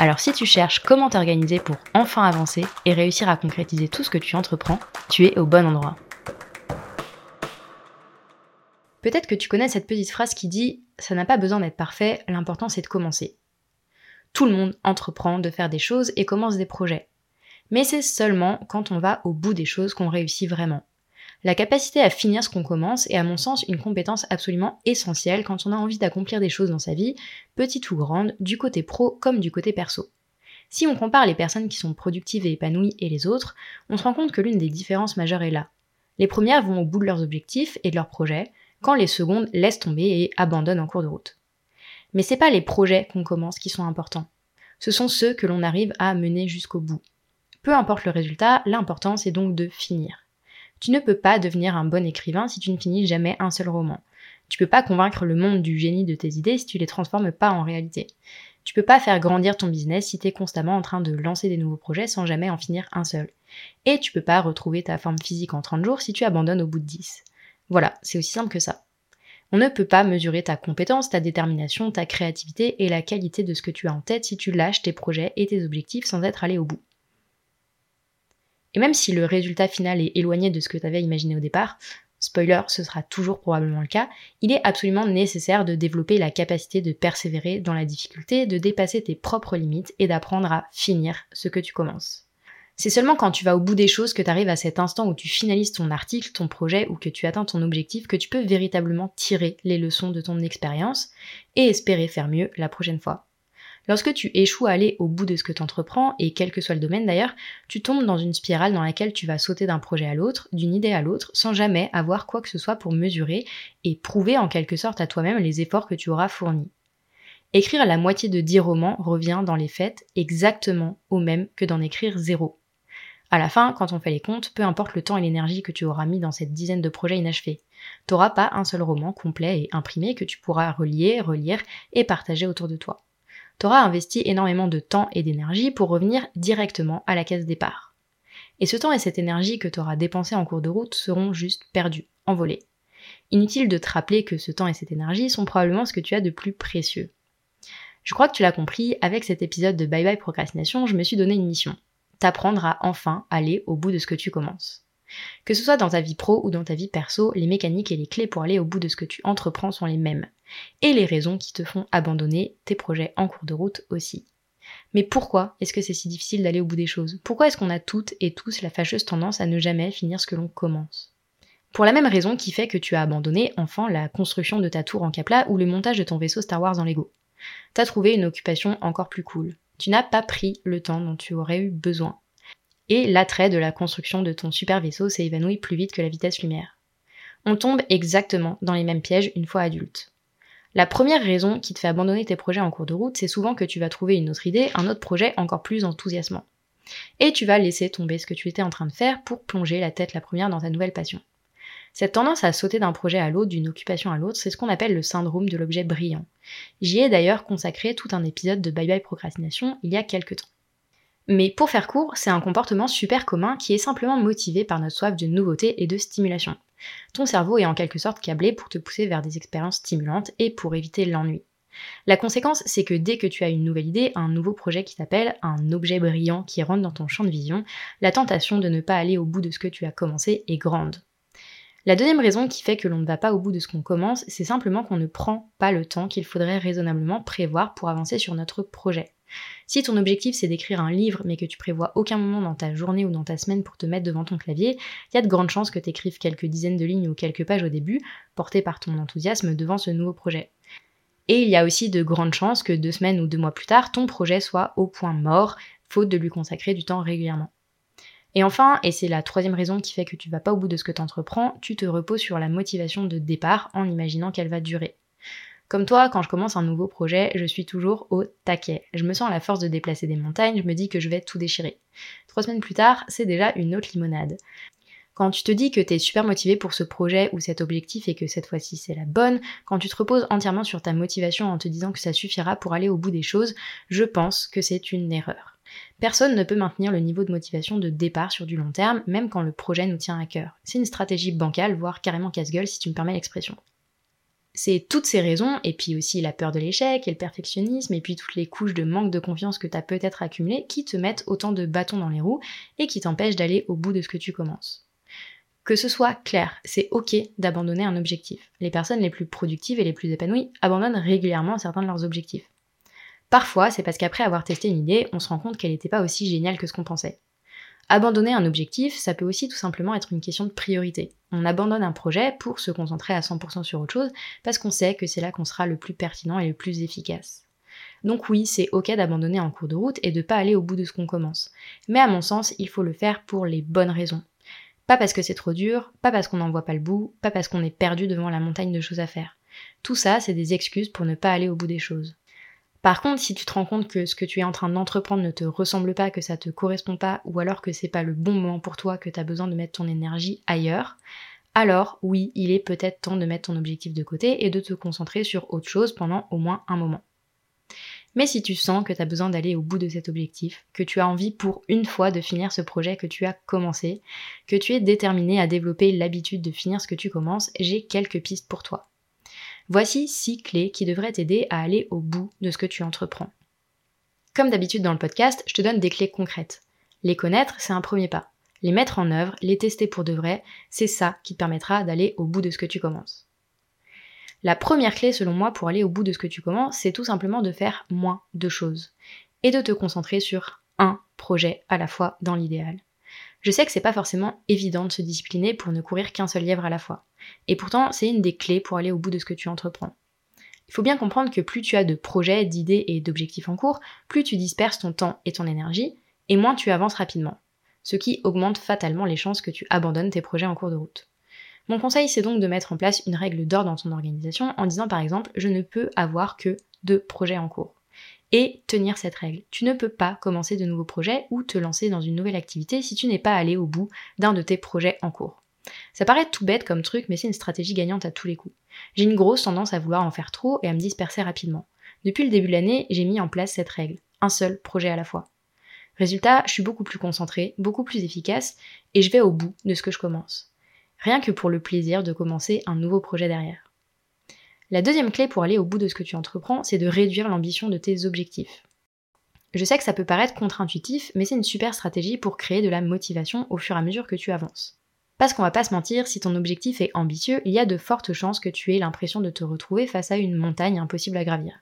Alors si tu cherches comment t'organiser pour enfin avancer et réussir à concrétiser tout ce que tu entreprends, tu es au bon endroit. Peut-être que tu connais cette petite phrase qui dit ⁇ ça n'a pas besoin d'être parfait, l'important c'est de commencer ⁇ Tout le monde entreprend de faire des choses et commence des projets. Mais c'est seulement quand on va au bout des choses qu'on réussit vraiment. La capacité à finir ce qu'on commence est à mon sens une compétence absolument essentielle quand on a envie d'accomplir des choses dans sa vie, petite ou grande, du côté pro comme du côté perso. Si on compare les personnes qui sont productives et épanouies et les autres, on se rend compte que l'une des différences majeures est là. Les premières vont au bout de leurs objectifs et de leurs projets, quand les secondes laissent tomber et abandonnent en cours de route. Mais c'est pas les projets qu'on commence qui sont importants. Ce sont ceux que l'on arrive à mener jusqu'au bout. Peu importe le résultat, l'important c'est donc de finir. Tu ne peux pas devenir un bon écrivain si tu ne finis jamais un seul roman. Tu peux pas convaincre le monde du génie de tes idées si tu les transformes pas en réalité. Tu peux pas faire grandir ton business si tu es constamment en train de lancer des nouveaux projets sans jamais en finir un seul. Et tu peux pas retrouver ta forme physique en 30 jours si tu abandonnes au bout de 10. Voilà, c'est aussi simple que ça. On ne peut pas mesurer ta compétence, ta détermination, ta créativité et la qualité de ce que tu as en tête si tu lâches tes projets et tes objectifs sans être allé au bout. Et même si le résultat final est éloigné de ce que tu avais imaginé au départ, spoiler, ce sera toujours probablement le cas, il est absolument nécessaire de développer la capacité de persévérer dans la difficulté, de dépasser tes propres limites et d'apprendre à finir ce que tu commences. C'est seulement quand tu vas au bout des choses que tu arrives à cet instant où tu finalises ton article, ton projet ou que tu atteins ton objectif que tu peux véritablement tirer les leçons de ton expérience et espérer faire mieux la prochaine fois. Lorsque tu échoues à aller au bout de ce que tu entreprends, et quel que soit le domaine d'ailleurs, tu tombes dans une spirale dans laquelle tu vas sauter d'un projet à l'autre, d'une idée à l'autre, sans jamais avoir quoi que ce soit pour mesurer et prouver en quelque sorte à toi-même les efforts que tu auras fournis. Écrire la moitié de 10 romans revient dans les faits exactement au même que d'en écrire zéro. À la fin, quand on fait les comptes, peu importe le temps et l'énergie que tu auras mis dans cette dizaine de projets inachevés. T'auras pas un seul roman complet et imprimé que tu pourras relier, relire et partager autour de toi tu auras investi énormément de temps et d'énergie pour revenir directement à la case départ. Et ce temps et cette énergie que tu auras dépensé en cours de route seront juste perdus, envolés. Inutile de te rappeler que ce temps et cette énergie sont probablement ce que tu as de plus précieux. Je crois que tu l'as compris, avec cet épisode de Bye Bye Procrastination, je me suis donné une mission. T'apprendre à enfin aller au bout de ce que tu commences. Que ce soit dans ta vie pro ou dans ta vie perso, les mécaniques et les clés pour aller au bout de ce que tu entreprends sont les mêmes. Et les raisons qui te font abandonner tes projets en cours de route aussi. Mais pourquoi est-ce que c'est si difficile d'aller au bout des choses? Pourquoi est-ce qu'on a toutes et tous la fâcheuse tendance à ne jamais finir ce que l'on commence? Pour la même raison qui fait que tu as abandonné enfin la construction de ta tour en Capla ou le montage de ton vaisseau Star Wars en Lego. T'as trouvé une occupation encore plus cool. Tu n'as pas pris le temps dont tu aurais eu besoin et l'attrait de la construction de ton super vaisseau s'est évanoui plus vite que la vitesse lumière. On tombe exactement dans les mêmes pièges une fois adulte. La première raison qui te fait abandonner tes projets en cours de route, c'est souvent que tu vas trouver une autre idée, un autre projet encore plus enthousiasmant. Et tu vas laisser tomber ce que tu étais en train de faire pour plonger la tête la première dans ta nouvelle passion. Cette tendance à sauter d'un projet à l'autre, d'une occupation à l'autre, c'est ce qu'on appelle le syndrome de l'objet brillant. J'y ai d'ailleurs consacré tout un épisode de Bye Bye Procrastination il y a quelques temps. Mais pour faire court, c'est un comportement super commun qui est simplement motivé par notre soif de nouveauté et de stimulation. Ton cerveau est en quelque sorte câblé pour te pousser vers des expériences stimulantes et pour éviter l'ennui. La conséquence, c'est que dès que tu as une nouvelle idée, un nouveau projet qui t'appelle, un objet brillant qui rentre dans ton champ de vision, la tentation de ne pas aller au bout de ce que tu as commencé est grande. La deuxième raison qui fait que l'on ne va pas au bout de ce qu'on commence, c'est simplement qu'on ne prend pas le temps qu'il faudrait raisonnablement prévoir pour avancer sur notre projet. Si ton objectif c'est d'écrire un livre mais que tu prévois aucun moment dans ta journée ou dans ta semaine pour te mettre devant ton clavier, il y a de grandes chances que tu écrives quelques dizaines de lignes ou quelques pages au début, portées par ton enthousiasme devant ce nouveau projet. Et il y a aussi de grandes chances que deux semaines ou deux mois plus tard, ton projet soit au point mort, faute de lui consacrer du temps régulièrement. Et enfin, et c'est la troisième raison qui fait que tu vas pas au bout de ce que tu entreprends, tu te reposes sur la motivation de départ en imaginant qu'elle va durer. Comme toi, quand je commence un nouveau projet, je suis toujours au taquet. Je me sens à la force de déplacer des montagnes, je me dis que je vais tout déchirer. Trois semaines plus tard, c'est déjà une autre limonade. Quand tu te dis que tu es super motivé pour ce projet ou cet objectif et que cette fois-ci c'est la bonne, quand tu te reposes entièrement sur ta motivation en te disant que ça suffira pour aller au bout des choses, je pense que c'est une erreur. Personne ne peut maintenir le niveau de motivation de départ sur du long terme, même quand le projet nous tient à cœur. C'est une stratégie bancale, voire carrément casse-gueule si tu me permets l'expression. C'est toutes ces raisons, et puis aussi la peur de l'échec et le perfectionnisme, et puis toutes les couches de manque de confiance que tu as peut-être accumulées, qui te mettent autant de bâtons dans les roues et qui t'empêchent d'aller au bout de ce que tu commences. Que ce soit clair, c'est ok d'abandonner un objectif. Les personnes les plus productives et les plus épanouies abandonnent régulièrement certains de leurs objectifs. Parfois, c'est parce qu'après avoir testé une idée, on se rend compte qu'elle n'était pas aussi géniale que ce qu'on pensait. Abandonner un objectif, ça peut aussi tout simplement être une question de priorité. On abandonne un projet pour se concentrer à 100% sur autre chose, parce qu'on sait que c'est là qu'on sera le plus pertinent et le plus efficace. Donc oui, c'est ok d'abandonner en cours de route et de pas aller au bout de ce qu'on commence. Mais à mon sens, il faut le faire pour les bonnes raisons. Pas parce que c'est trop dur, pas parce qu'on n'en voit pas le bout, pas parce qu'on est perdu devant la montagne de choses à faire. Tout ça, c'est des excuses pour ne pas aller au bout des choses. Par contre, si tu te rends compte que ce que tu es en train d'entreprendre ne te ressemble pas, que ça te correspond pas, ou alors que c'est pas le bon moment pour toi, que tu as besoin de mettre ton énergie ailleurs, alors oui, il est peut-être temps de mettre ton objectif de côté et de te concentrer sur autre chose pendant au moins un moment. Mais si tu sens que tu as besoin d'aller au bout de cet objectif, que tu as envie pour une fois de finir ce projet que tu as commencé, que tu es déterminé à développer l'habitude de finir ce que tu commences, j'ai quelques pistes pour toi. Voici six clés qui devraient t'aider à aller au bout de ce que tu entreprends. Comme d'habitude dans le podcast, je te donne des clés concrètes. Les connaître, c'est un premier pas. Les mettre en œuvre, les tester pour de vrai, c'est ça qui te permettra d'aller au bout de ce que tu commences. La première clé, selon moi, pour aller au bout de ce que tu commences, c'est tout simplement de faire moins de choses et de te concentrer sur un projet à la fois dans l'idéal. Je sais que c'est pas forcément évident de se discipliner pour ne courir qu'un seul lièvre à la fois. Et pourtant, c'est une des clés pour aller au bout de ce que tu entreprends. Il faut bien comprendre que plus tu as de projets, d'idées et d'objectifs en cours, plus tu disperses ton temps et ton énergie, et moins tu avances rapidement. Ce qui augmente fatalement les chances que tu abandonnes tes projets en cours de route. Mon conseil, c'est donc de mettre en place une règle d'or dans ton organisation en disant par exemple, je ne peux avoir que deux projets en cours. Et tenir cette règle. Tu ne peux pas commencer de nouveaux projets ou te lancer dans une nouvelle activité si tu n'es pas allé au bout d'un de tes projets en cours. Ça paraît tout bête comme truc, mais c'est une stratégie gagnante à tous les coups. J'ai une grosse tendance à vouloir en faire trop et à me disperser rapidement. Depuis le début de l'année, j'ai mis en place cette règle. Un seul projet à la fois. Résultat, je suis beaucoup plus concentrée, beaucoup plus efficace, et je vais au bout de ce que je commence rien que pour le plaisir de commencer un nouveau projet derrière. La deuxième clé pour aller au bout de ce que tu entreprends, c'est de réduire l'ambition de tes objectifs. Je sais que ça peut paraître contre-intuitif, mais c'est une super stratégie pour créer de la motivation au fur et à mesure que tu avances. Parce qu'on va pas se mentir, si ton objectif est ambitieux, il y a de fortes chances que tu aies l'impression de te retrouver face à une montagne impossible à gravir.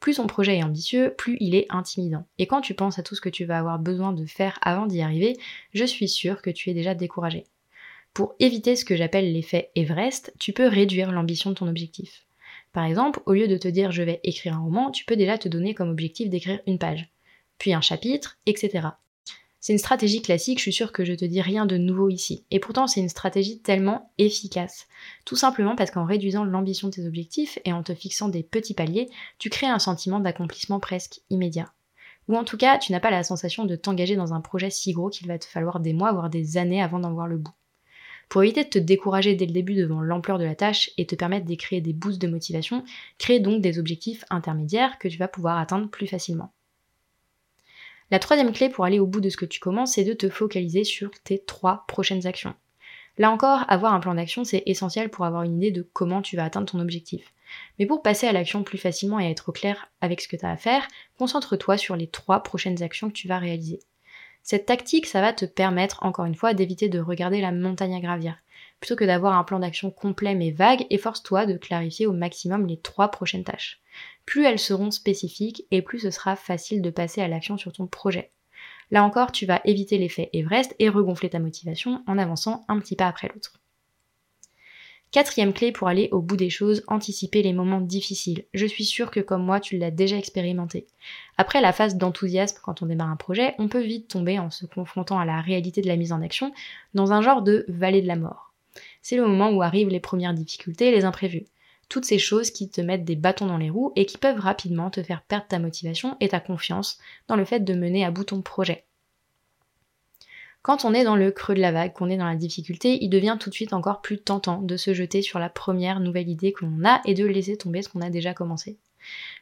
Plus ton projet est ambitieux, plus il est intimidant. Et quand tu penses à tout ce que tu vas avoir besoin de faire avant d'y arriver, je suis sûre que tu es déjà découragé. Pour éviter ce que j'appelle l'effet Everest, tu peux réduire l'ambition de ton objectif. Par exemple, au lieu de te dire je vais écrire un roman, tu peux déjà te donner comme objectif d'écrire une page, puis un chapitre, etc. C'est une stratégie classique, je suis sûre que je te dis rien de nouveau ici. Et pourtant, c'est une stratégie tellement efficace. Tout simplement parce qu'en réduisant l'ambition de tes objectifs et en te fixant des petits paliers, tu crées un sentiment d'accomplissement presque immédiat. Ou en tout cas, tu n'as pas la sensation de t'engager dans un projet si gros qu'il va te falloir des mois, voire des années avant d'en voir le bout. Pour éviter de te décourager dès le début devant l'ampleur de la tâche et te permettre d'écrire des boosts de motivation, crée donc des objectifs intermédiaires que tu vas pouvoir atteindre plus facilement. La troisième clé pour aller au bout de ce que tu commences, c'est de te focaliser sur tes trois prochaines actions. Là encore, avoir un plan d'action, c'est essentiel pour avoir une idée de comment tu vas atteindre ton objectif. Mais pour passer à l'action plus facilement et être clair avec ce que tu as à faire, concentre-toi sur les trois prochaines actions que tu vas réaliser. Cette tactique, ça va te permettre, encore une fois, d'éviter de regarder la montagne à gravir. Plutôt que d'avoir un plan d'action complet mais vague, efforce-toi de clarifier au maximum les trois prochaines tâches. Plus elles seront spécifiques et plus ce sera facile de passer à l'action sur ton projet. Là encore, tu vas éviter l'effet Everest et regonfler ta motivation en avançant un petit pas après l'autre. Quatrième clé pour aller au bout des choses, anticiper les moments difficiles. Je suis sûre que comme moi, tu l'as déjà expérimenté. Après la phase d'enthousiasme quand on démarre un projet, on peut vite tomber en se confrontant à la réalité de la mise en action dans un genre de vallée de la mort. C'est le moment où arrivent les premières difficultés, les imprévus. toutes ces choses qui te mettent des bâtons dans les roues et qui peuvent rapidement te faire perdre ta motivation et ta confiance dans le fait de mener à bout ton projet. Quand on est dans le creux de la vague, qu'on est dans la difficulté, il devient tout de suite encore plus tentant de se jeter sur la première nouvelle idée que l'on a et de laisser tomber ce qu'on a déjà commencé.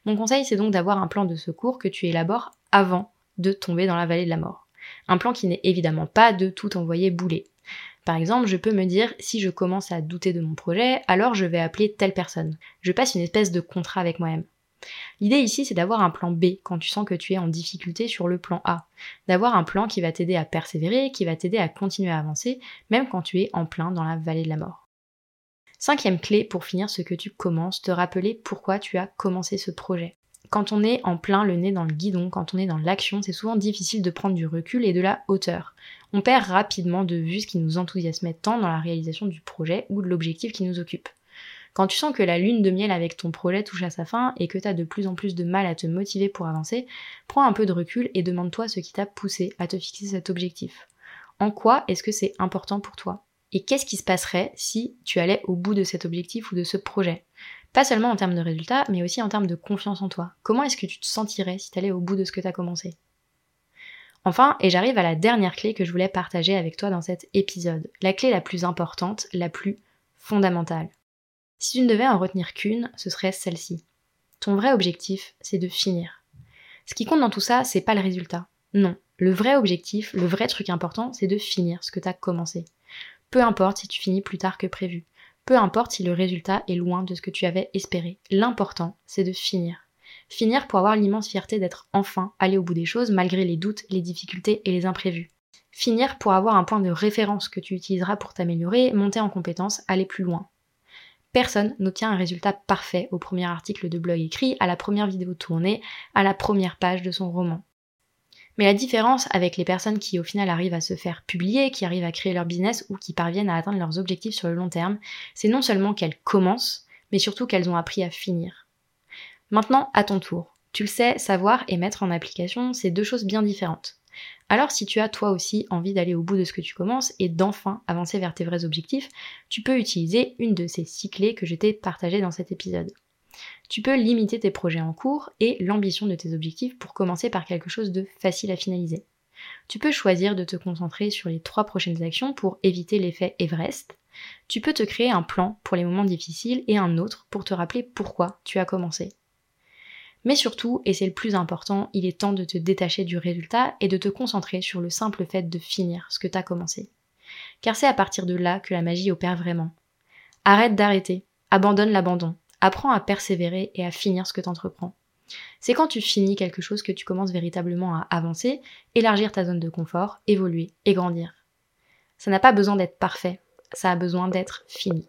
Mon conseil, c'est donc d'avoir un plan de secours que tu élabores avant de tomber dans la vallée de la mort. Un plan qui n'est évidemment pas de tout envoyer bouler. Par exemple, je peux me dire, si je commence à douter de mon projet, alors je vais appeler telle personne. Je passe une espèce de contrat avec moi-même. L'idée ici, c'est d'avoir un plan B quand tu sens que tu es en difficulté sur le plan A. D'avoir un plan qui va t'aider à persévérer, qui va t'aider à continuer à avancer, même quand tu es en plein dans la vallée de la mort. Cinquième clé pour finir ce que tu commences, te rappeler pourquoi tu as commencé ce projet. Quand on est en plein le nez dans le guidon, quand on est dans l'action, c'est souvent difficile de prendre du recul et de la hauteur. On perd rapidement de vue ce qui nous enthousiasmait tant dans la réalisation du projet ou de l'objectif qui nous occupe. Quand tu sens que la lune de miel avec ton projet touche à sa fin et que tu as de plus en plus de mal à te motiver pour avancer, prends un peu de recul et demande-toi ce qui t'a poussé à te fixer cet objectif. En quoi est-ce que c'est important pour toi? Et qu'est-ce qui se passerait si tu allais au bout de cet objectif ou de ce projet? Pas seulement en termes de résultats, mais aussi en termes de confiance en toi. Comment est-ce que tu te sentirais si tu allais au bout de ce que tu as commencé? Enfin, et j'arrive à la dernière clé que je voulais partager avec toi dans cet épisode, la clé la plus importante, la plus fondamentale. Si tu ne devais en retenir qu'une, ce serait celle-ci. Ton vrai objectif, c'est de finir. Ce qui compte dans tout ça, c'est pas le résultat. Non. Le vrai objectif, le vrai truc important, c'est de finir ce que tu as commencé. Peu importe si tu finis plus tard que prévu. Peu importe si le résultat est loin de ce que tu avais espéré. L'important, c'est de finir. Finir pour avoir l'immense fierté d'être enfin allé au bout des choses malgré les doutes, les difficultés et les imprévus. Finir pour avoir un point de référence que tu utiliseras pour t'améliorer, monter en compétences, aller plus loin. Personne n'obtient un résultat parfait au premier article de blog écrit, à la première vidéo tournée, à la première page de son roman. Mais la différence avec les personnes qui au final arrivent à se faire publier, qui arrivent à créer leur business ou qui parviennent à atteindre leurs objectifs sur le long terme, c'est non seulement qu'elles commencent, mais surtout qu'elles ont appris à finir. Maintenant, à ton tour. Tu le sais, savoir et mettre en application, c'est deux choses bien différentes. Alors si tu as toi aussi envie d'aller au bout de ce que tu commences et d'enfin avancer vers tes vrais objectifs, tu peux utiliser une de ces six clés que je t'ai partagées dans cet épisode. Tu peux limiter tes projets en cours et l'ambition de tes objectifs pour commencer par quelque chose de facile à finaliser. Tu peux choisir de te concentrer sur les trois prochaines actions pour éviter l'effet Everest. Tu peux te créer un plan pour les moments difficiles et un autre pour te rappeler pourquoi tu as commencé. Mais surtout, et c'est le plus important, il est temps de te détacher du résultat et de te concentrer sur le simple fait de finir ce que tu as commencé. Car c'est à partir de là que la magie opère vraiment. Arrête d'arrêter, abandonne l'abandon, apprends à persévérer et à finir ce que tu entreprends. C'est quand tu finis quelque chose que tu commences véritablement à avancer, élargir ta zone de confort, évoluer et grandir. Ça n'a pas besoin d'être parfait, ça a besoin d'être fini.